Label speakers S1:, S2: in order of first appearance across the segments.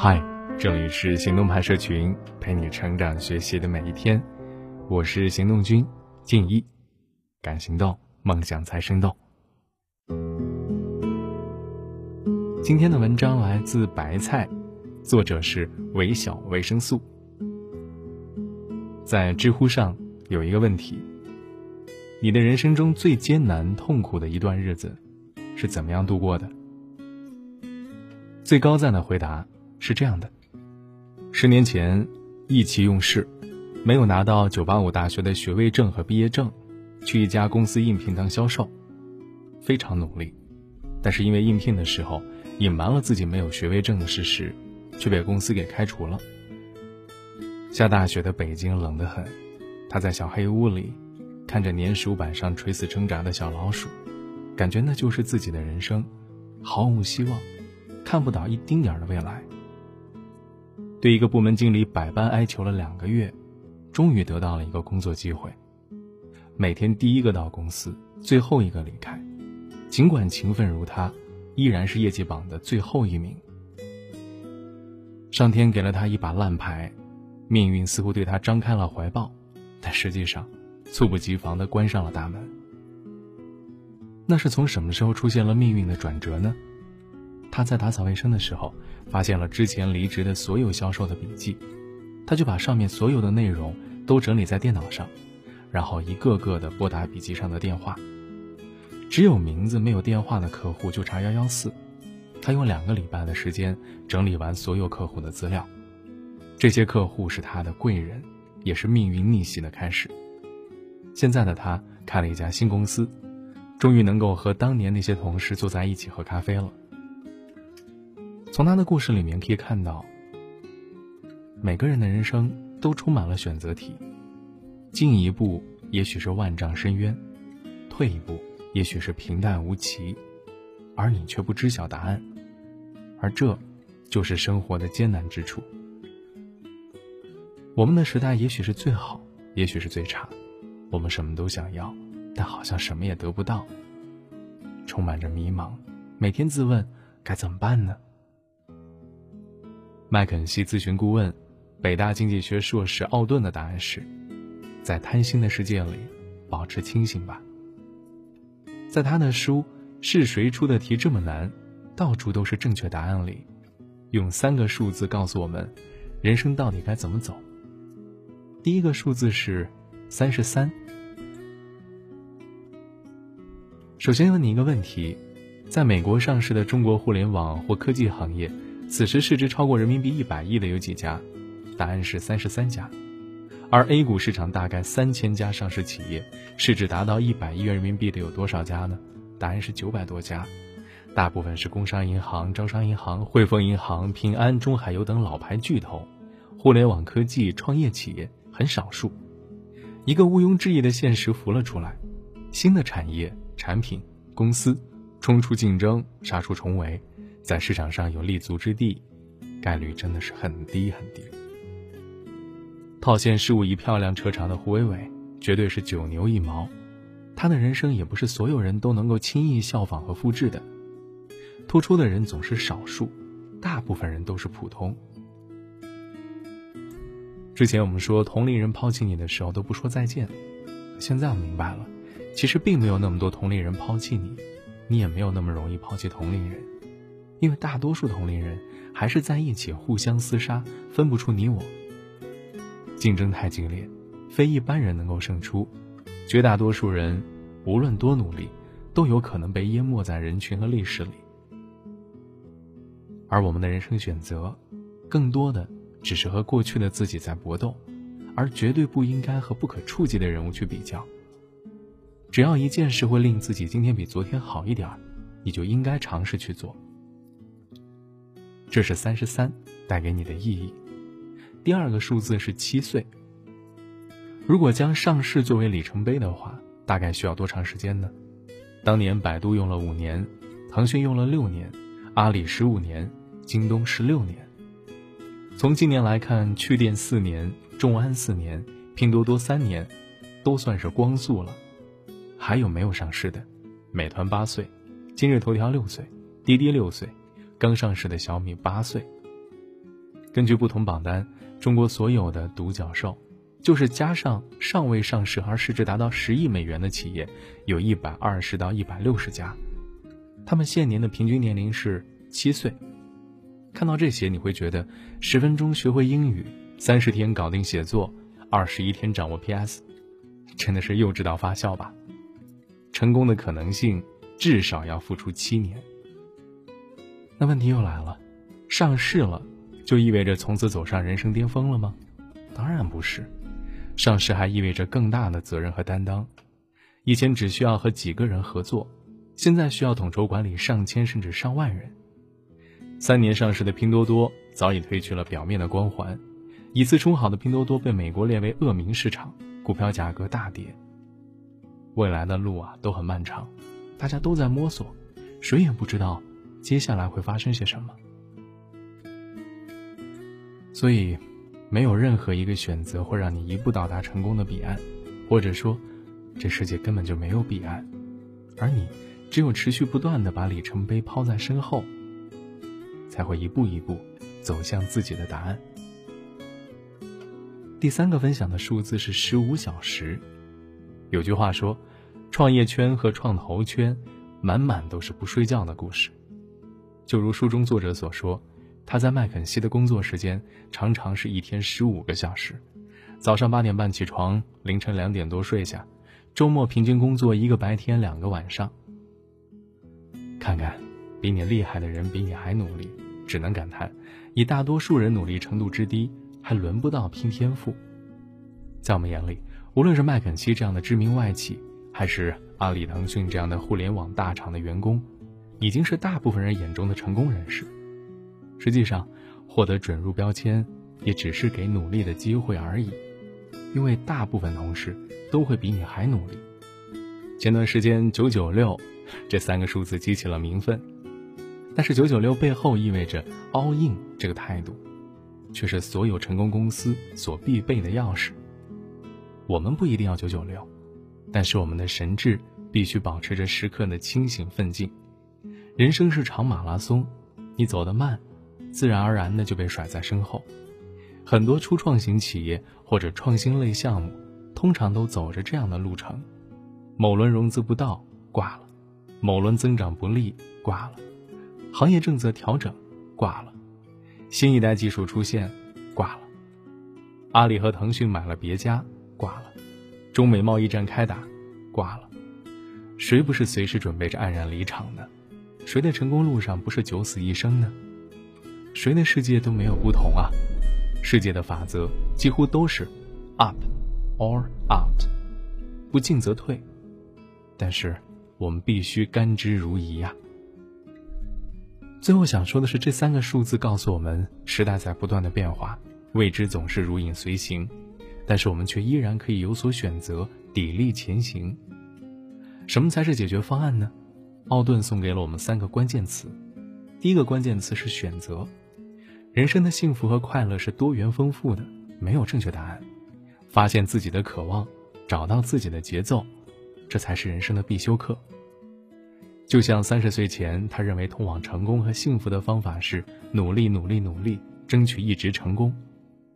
S1: 嗨，这里是行动派社群，陪你成长学习的每一天。我是行动君静一，敢行动，梦想才生动。今天的文章来自白菜，作者是微小维生素。在知乎上有一个问题：你的人生中最艰难、痛苦的一段日子是怎么样度过的？最高赞的回答。是这样的，十年前意气用事，没有拿到九八五大学的学位证和毕业证，去一家公司应聘当销售，非常努力，但是因为应聘的时候隐瞒了自己没有学位证的事实，却被公司给开除了。下大雪的北京冷得很，他在小黑屋里看着粘鼠板上垂死挣扎的小老鼠，感觉那就是自己的人生，毫无希望，看不到一丁点的未来。对一个部门经理百般哀求了两个月，终于得到了一个工作机会。每天第一个到公司，最后一个离开。尽管勤奋如他，依然是业绩榜的最后一名。上天给了他一把烂牌，命运似乎对他张开了怀抱，但实际上，猝不及防地关上了大门。那是从什么时候出现了命运的转折呢？他在打扫卫生的时候，发现了之前离职的所有销售的笔记，他就把上面所有的内容都整理在电脑上，然后一个个的拨打笔记上的电话，只有名字没有电话的客户就查幺幺四。他用两个礼拜的时间整理完所有客户的资料，这些客户是他的贵人，也是命运逆袭的开始。现在的他开了一家新公司，终于能够和当年那些同事坐在一起喝咖啡了。从他的故事里面可以看到，每个人的人生都充满了选择题，进一步也许是万丈深渊，退一步也许是平淡无奇，而你却不知晓答案，而这，就是生活的艰难之处。我们的时代也许是最好，也许是最差，我们什么都想要，但好像什么也得不到，充满着迷茫，每天自问该怎么办呢？麦肯锡咨询顾问、北大经济学硕士奥顿的答案是：在贪心的世界里，保持清醒吧。在他的书《是谁出的题这么难？到处都是正确答案》里，用三个数字告诉我们，人生到底该怎么走。第一个数字是三十三。首先问你一个问题：在美国上市的中国互联网或科技行业。此时市值超过人民币一百亿的有几家？答案是三十三家。而 A 股市场大概三千家上市企业，市值达到一百亿元人民币的有多少家呢？答案是九百多家，大部分是工商银行、招商银行、汇丰银行、平安、中海油等老牌巨头，互联网科技创业企业很少数。一个毋庸置疑的现实浮了出来：新的产业、产品、公司冲出竞争，杀出重围。在市场上有立足之地，概率真的是很低很低。套现十五亿漂亮车厂的胡伟伟，绝对是九牛一毛。他的人生也不是所有人都能够轻易效仿和复制的。突出的人总是少数，大部分人都是普通。之前我们说同龄人抛弃你的时候都不说再见，现在我明白了，其实并没有那么多同龄人抛弃你，你也没有那么容易抛弃同龄人。因为大多数同龄人还是在一起互相厮杀，分不出你我。竞争太激烈，非一般人能够胜出。绝大多数人无论多努力，都有可能被淹没在人群和历史里。而我们的人生选择，更多的只是和过去的自己在搏斗，而绝对不应该和不可触及的人物去比较。只要一件事会令自己今天比昨天好一点儿你就应该尝试去做。这是三十三带给你的意义。第二个数字是七岁。如果将上市作为里程碑的话，大概需要多长时间呢？当年百度用了五年，腾讯用了六年，阿里十五年，京东十六年。从今年来看，趣店四年，众安四年，拼多多三年，都算是光速了。还有没有上市的？美团八岁，今日头条六岁，滴滴六岁。刚上市的小米八岁，根据不同榜单，中国所有的独角兽，就是加上尚未上市而市值达到十亿美元的企业，有一百二十到一百六十家，他们现年的平均年龄是七岁。看到这些，你会觉得十分钟学会英语，三十天搞定写作，二十一天掌握 PS，真的是幼稚到发笑吧？成功的可能性至少要付出七年。那问题又来了，上市了，就意味着从此走上人生巅峰了吗？当然不是，上市还意味着更大的责任和担当。以前只需要和几个人合作，现在需要统筹管理上千甚至上万人。三年上市的拼多多早已褪去了表面的光环，以次充好的拼多多被美国列为恶名市场，股票价格大跌。未来的路啊都很漫长，大家都在摸索，谁也不知道接下来会发生些什么。所以，没有任何一个选择会让你一步到达成功的彼岸，或者说，这世界根本就没有彼岸，而你只有持续不断的把里程碑抛在身后。才会一步一步走向自己的答案。第三个分享的数字是十五小时。有句话说，创业圈和创投圈满满都是不睡觉的故事。就如书中作者所说，他在麦肯锡的工作时间常常是一天十五个小时，早上八点半起床，凌晨两点多睡下，周末平均工作一个白天两个晚上。看看，比你厉害的人比你还努力。只能感叹，以大多数人努力程度之低，还轮不到拼天赋。在我们眼里，无论是麦肯锡这样的知名外企，还是阿里、腾讯这样的互联网大厂的员工，已经是大部分人眼中的成功人士。实际上，获得准入标签，也只是给努力的机会而已，因为大部分同事都会比你还努力。前段时间“九九六”这三个数字激起了民愤。但是九九六背后意味着 all in 这个态度，却是所有成功公司所必备的钥匙。我们不一定要九九六，但是我们的神智必须保持着时刻的清醒奋进。人生是场马拉松，你走得慢，自然而然的就被甩在身后。很多初创型企业或者创新类项目，通常都走着这样的路程：某轮融资不到，挂了；某轮增长不利，挂了。行业政策调整，挂了；新一代技术出现，挂了；阿里和腾讯买了别家，挂了；中美贸易战开打，挂了。谁不是随时准备着黯然离场呢？谁的成功路上不是九死一生呢？谁的世界都没有不同啊！世界的法则几乎都是 up or out，不进则退。但是我们必须甘之如饴呀！最后想说的是，这三个数字告诉我们，时代在不断的变化，未知总是如影随形，但是我们却依然可以有所选择，砥砺前行。什么才是解决方案呢？奥顿送给了我们三个关键词，第一个关键词是选择。人生的幸福和快乐是多元丰富的，没有正确答案。发现自己的渴望，找到自己的节奏，这才是人生的必修课。就像三十岁前，他认为通往成功和幸福的方法是努力、努力、努力，争取一直成功。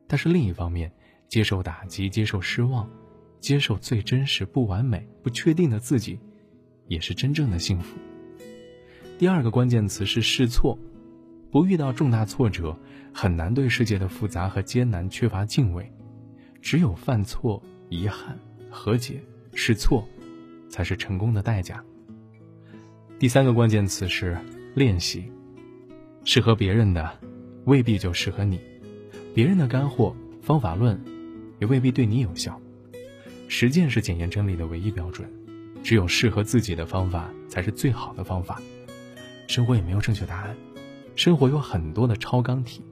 S1: 但是另一方面，接受打击、接受失望、接受最真实、不完美、不确定的自己，也是真正的幸福。第二个关键词是试错，不遇到重大挫折，很难对世界的复杂和艰难缺乏敬畏。只有犯错、遗憾、和解、试错，才是成功的代价。第三个关键词是练习，适合别人的未必就适合你，别人的干货方法论也未必对你有效。实践是检验真理的唯一标准，只有适合自己的方法才是最好的方法。生活也没有正确答案，生活有很多的超纲题。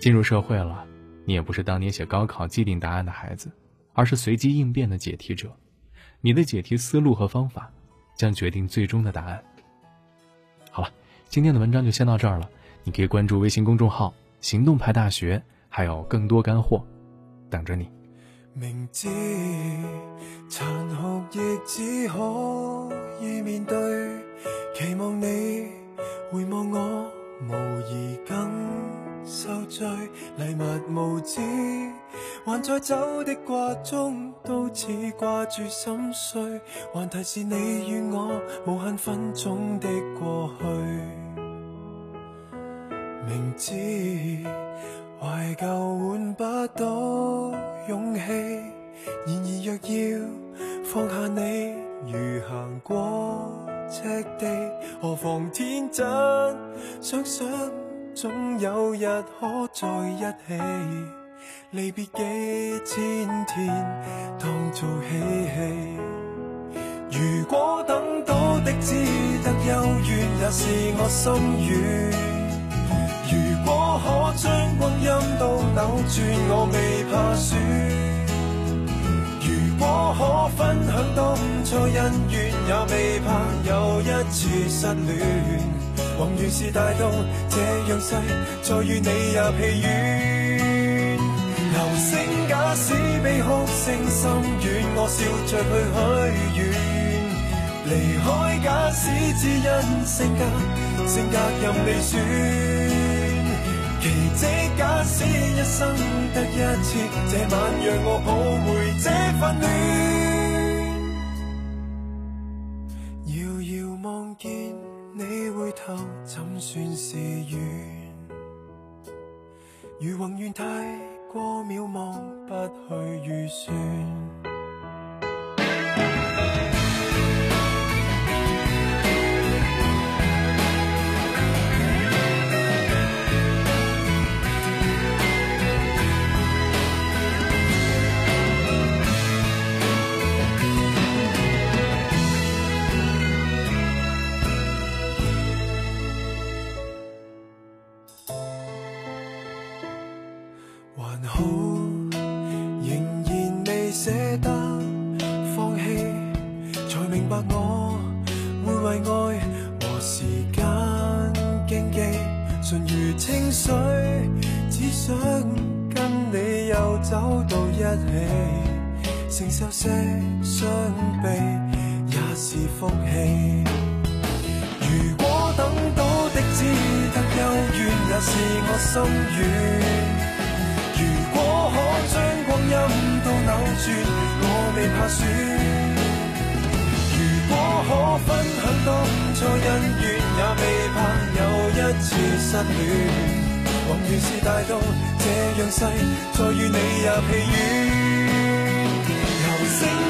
S1: 进入社会了，你也不是当年写高考既定答案的孩子，而是随机应变的解题者。你的解题思路和方法。将决定最终的答案。好了，今天的文章就先到这儿了。你可以关注微信公众号“行动派大学”，还有更多干货等着你。明知残酷亦只可以面对，期望你回望我，无疑更。
S2: 受罪，礼物无知，还在走的挂中，都似挂住心碎，还提示你与我无限分钟的过去。明知怀旧换不到勇气，然而若要放下你，如行过赤地，何妨天真想想。总有日可在一起，离别几千天当做嬉戏。如果等到的只得幽怨，也是我心愿。如果可将光阴都扭转，我未怕输。如果可分享当初恩怨，也未怕又一次失恋。宏愿是大到这样细，再与你也疲倦。流星假使悲哭声心软，我笑着去许愿。离开假使只因性格，性格任你选。奇迹假使一生得一次，这晚让我抱回这份暖。遥遥望见。你回头怎算是缘？如宏愿太过渺茫，不去预算。一起承受些伤悲也是福气。如果等到的只得幽怨，也是我心愿。如果可将光阴都扭转，我未怕输。如果可分享当初恩怨，也未怕又一次失恋。宏愿是大到这样细，再与你也疲软。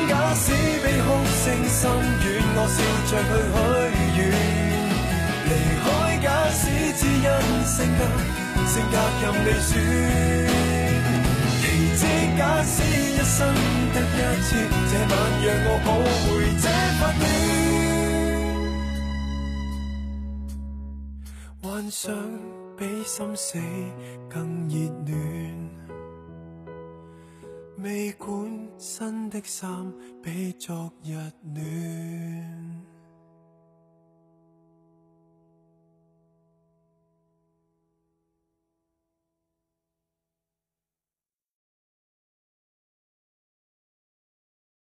S2: 假使比哭声心软，我笑着去许愿。离开假使只因性格，性格任你选。奇迹假使一生得一次，这晚让我抱回这份暖。幻想比心死更热暖。未管新的衫比昨日暖。